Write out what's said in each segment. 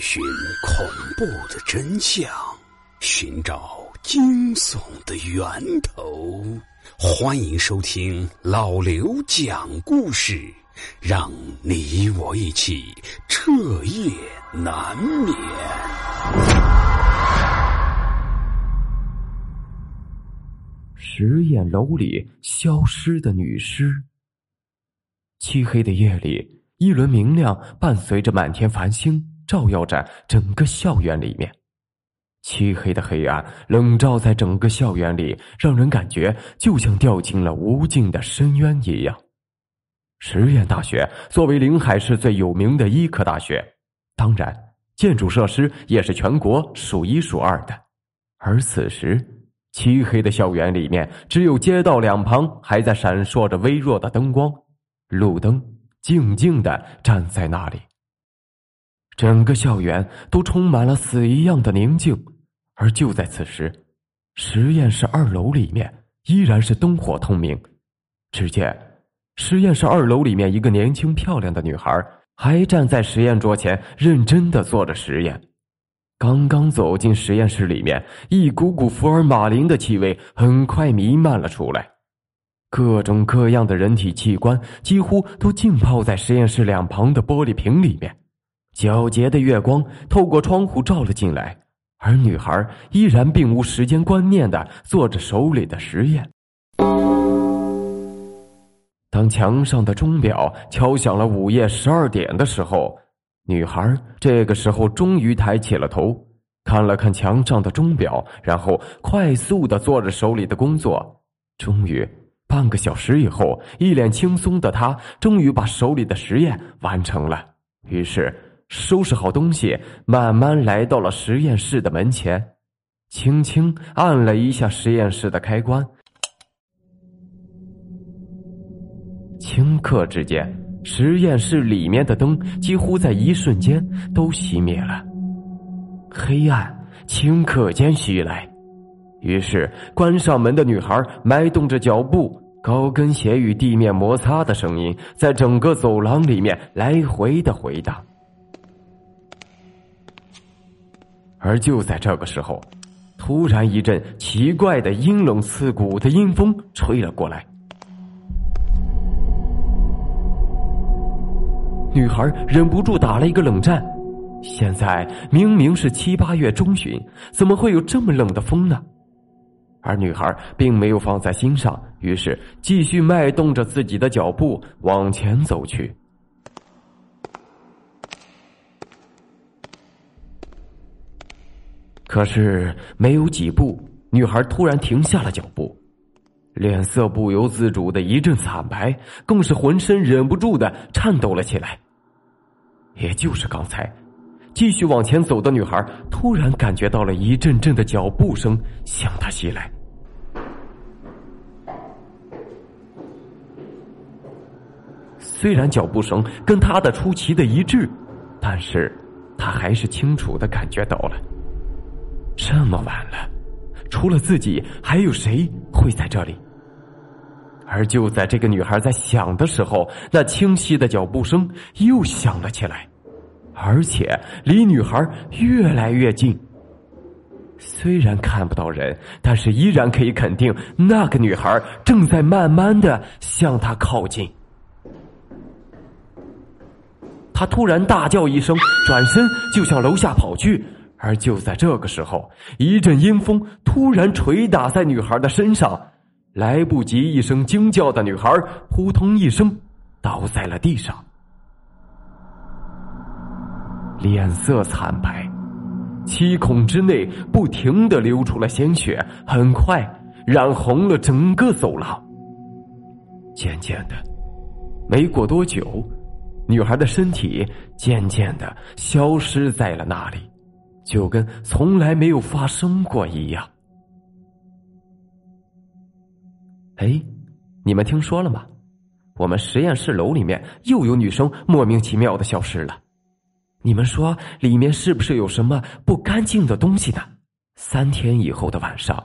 寻恐怖的真相，寻找惊悚的源头。欢迎收听老刘讲故事，让你我一起彻夜难眠。实验楼里消失的女尸。漆黑的夜里，一轮明亮伴随着满天繁星。照耀着整个校园里面，漆黑的黑暗笼罩在整个校园里，让人感觉就像掉进了无尽的深渊一样。实验大学作为临海市最有名的医科大学，当然建筑设施也是全国数一数二的。而此时，漆黑的校园里面，只有街道两旁还在闪烁着微弱的灯光，路灯静静的站在那里。整个校园都充满了死一样的宁静，而就在此时，实验室二楼里面依然是灯火通明。只见实验室二楼里面一个年轻漂亮的女孩还站在实验桌前，认真的做着实验。刚刚走进实验室里面，一股股福尔马林的气味很快弥漫了出来，各种各样的人体器官几乎都浸泡在实验室两旁的玻璃瓶里面。皎洁的月光透过窗户照了进来，而女孩依然并无时间观念的做着手里的实验。当墙上的钟表敲响了午夜十二点的时候，女孩这个时候终于抬起了头，看了看墙上的钟表，然后快速的做着手里的工作。终于，半个小时以后，一脸轻松的她终于把手里的实验完成了。于是。收拾好东西，慢慢来到了实验室的门前，轻轻按了一下实验室的开关。顷刻之间，实验室里面的灯几乎在一瞬间都熄灭了，黑暗顷刻间袭来。于是，关上门的女孩迈动着脚步，高跟鞋与地面摩擦的声音在整个走廊里面来回的回荡。而就在这个时候，突然一阵奇怪的阴冷刺骨的阴风吹了过来，女孩忍不住打了一个冷战。现在明明是七八月中旬，怎么会有这么冷的风呢？而女孩并没有放在心上，于是继续迈动着自己的脚步往前走去。可是没有几步，女孩突然停下了脚步，脸色不由自主的一阵惨白，更是浑身忍不住的颤抖了起来。也就是刚才，继续往前走的女孩突然感觉到了一阵阵的脚步声向她袭来。虽然脚步声跟她的出奇的一致，但是她还是清楚的感觉到了。这么晚了，除了自己，还有谁会在这里？而就在这个女孩在想的时候，那清晰的脚步声又响了起来，而且离女孩越来越近。虽然看不到人，但是依然可以肯定，那个女孩正在慢慢的向她靠近。她突然大叫一声，转身就向楼下跑去。而就在这个时候，一阵阴风突然捶打在女孩的身上，来不及一声惊叫的女孩扑通一声倒在了地上，脸色惨白，七孔之内不停的流出了鲜血，很快染红了整个走廊。渐渐的，没过多久，女孩的身体渐渐的消失在了那里。就跟从来没有发生过一样。哎，你们听说了吗？我们实验室楼里面又有女生莫名其妙的消失了。你们说里面是不是有什么不干净的东西呢？三天以后的晚上，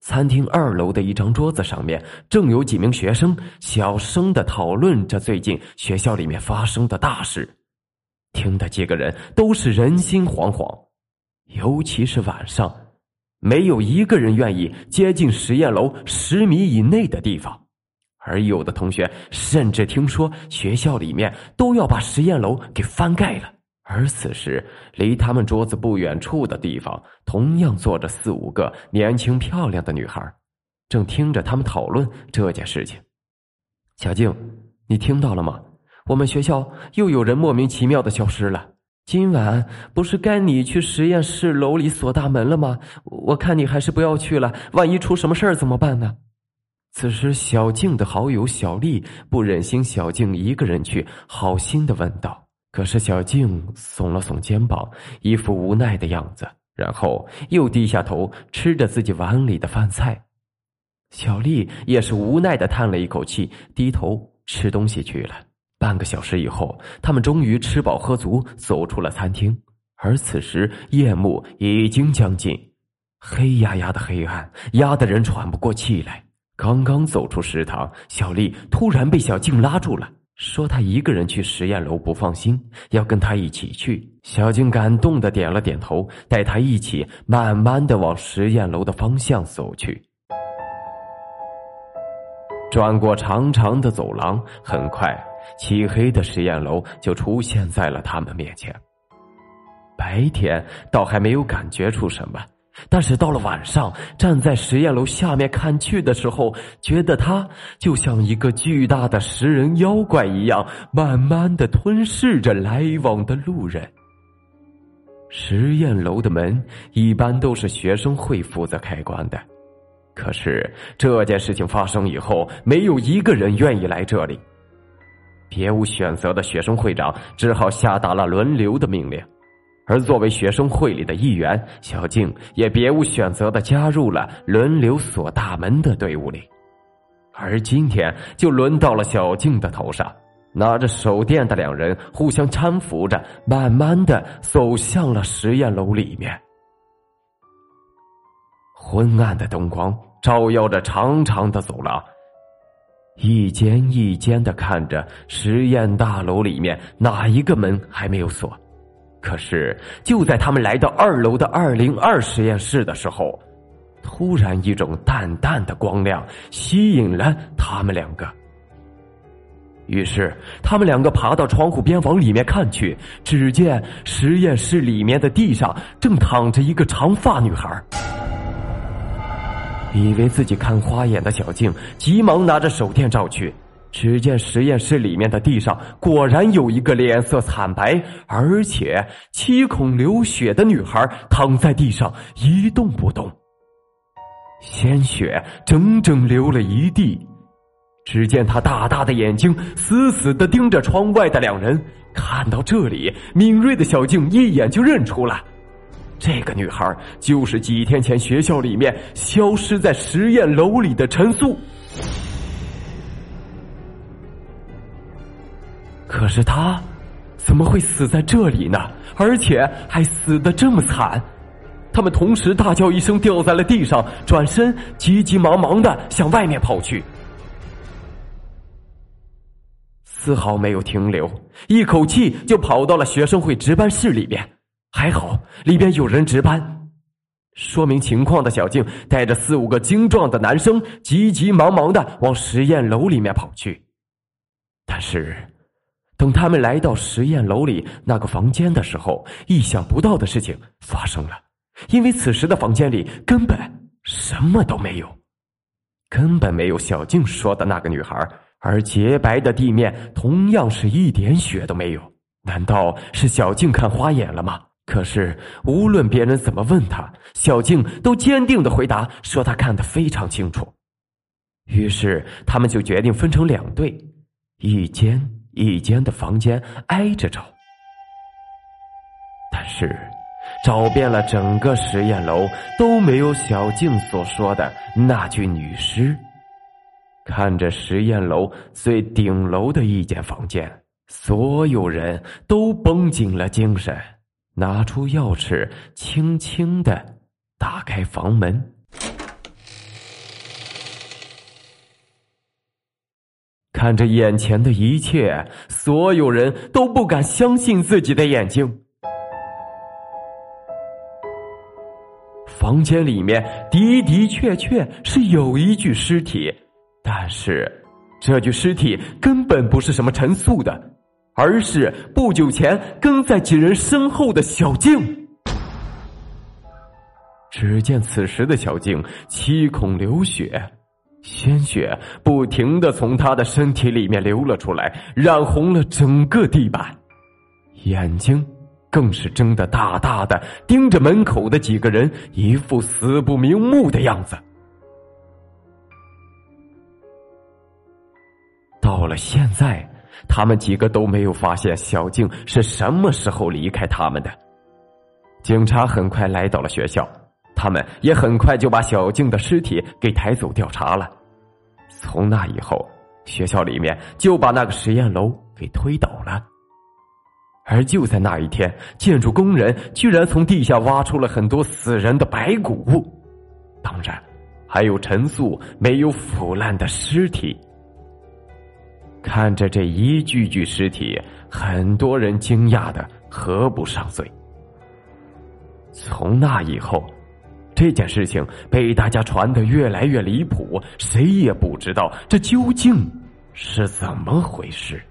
餐厅二楼的一张桌子上面，正有几名学生小声的讨论着最近学校里面发生的大事。听的几个人都是人心惶惶，尤其是晚上，没有一个人愿意接近实验楼十米以内的地方，而有的同学甚至听说学校里面都要把实验楼给翻盖了。而此时，离他们桌子不远处的地方，同样坐着四五个年轻漂亮的女孩，正听着他们讨论这件事情。小静，你听到了吗？我们学校又有人莫名其妙的消失了。今晚不是该你去实验室楼里锁大门了吗？我看你还是不要去了，万一出什么事儿怎么办呢？此时，小静的好友小丽不忍心小静一个人去，好心的问道。可是小静耸了耸肩膀，一副无奈的样子，然后又低下头吃着自己碗里的饭菜。小丽也是无奈的叹了一口气，低头吃东西去了。半个小时以后，他们终于吃饱喝足，走出了餐厅。而此时夜幕已经将近，黑压压的黑暗压得人喘不过气来。刚刚走出食堂，小丽突然被小静拉住了。说她一个人去实验楼不放心，要跟她一起去。小静感动的点了点头，带她一起慢慢的往实验楼的方向走去。转过长长的走廊，很快，漆黑的实验楼就出现在了他们面前。白天倒还没有感觉出什么。但是到了晚上，站在实验楼下面看去的时候，觉得它就像一个巨大的食人妖怪一样，慢慢的吞噬着来往的路人。实验楼的门一般都是学生会负责开关的，可是这件事情发生以后，没有一个人愿意来这里。别无选择的学生会长只好下达了轮流的命令。而作为学生会里的一员，小静也别无选择的加入了轮流锁大门的队伍里。而今天就轮到了小静的头上，拿着手电的两人互相搀扶着，慢慢的走向了实验楼里面。昏暗的灯光照耀着长长的走廊，一间一间的看着实验大楼里面哪一个门还没有锁。可是，就在他们来到二楼的二零二实验室的时候，突然一种淡淡的光亮吸引了他们两个。于是，他们两个爬到窗户边往里面看去，只见实验室里面的地上正躺着一个长发女孩。以为自己看花眼的小静，急忙拿着手电照去。只见实验室里面的地上果然有一个脸色惨白，而且七孔流血的女孩躺在地上一动不动，鲜血整整流了一地。只见她大大的眼睛死死的盯着窗外的两人。看到这里，敏锐的小静一眼就认出了，这个女孩就是几天前学校里面消失在实验楼里的陈素。可是他怎么会死在这里呢？而且还死的这么惨！他们同时大叫一声，掉在了地上，转身急急忙忙的向外面跑去，丝毫没有停留，一口气就跑到了学生会值班室里面。还好里边有人值班，说明情况的小静带着四五个精壮的男生，急急忙忙的往实验楼里面跑去，但是。等他们来到实验楼里那个房间的时候，意想不到的事情发生了，因为此时的房间里根本什么都没有，根本没有小静说的那个女孩，而洁白的地面同样是一点血都没有。难道是小静看花眼了吗？可是无论别人怎么问他，小静都坚定的回答说她看得非常清楚。于是他们就决定分成两队，一间。一间的房间挨着找，但是找遍了整个实验楼都没有小静所说的那具女尸。看着实验楼最顶楼的一间房间，所有人都绷紧了精神，拿出钥匙，轻轻的打开房门。看着眼前的一切，所有人都不敢相信自己的眼睛。房间里面的的确确是有一具尸体，但是这具尸体根本不是什么陈素的，而是不久前跟在几人身后的小静。只见此时的小静七孔流血，鲜血不停的从她的身体里面流了出来，染红了整个地板，眼睛。更是睁得大大的，盯着门口的几个人，一副死不瞑目的样子。到了现在，他们几个都没有发现小静是什么时候离开他们的。警察很快来到了学校，他们也很快就把小静的尸体给抬走调查了。从那以后，学校里面就把那个实验楼给推倒了。而就在那一天，建筑工人居然从地下挖出了很多死人的白骨，当然，还有陈素没有腐烂的尸体。看着这一具具尸体，很多人惊讶的合不上嘴。从那以后，这件事情被大家传得越来越离谱，谁也不知道这究竟是怎么回事。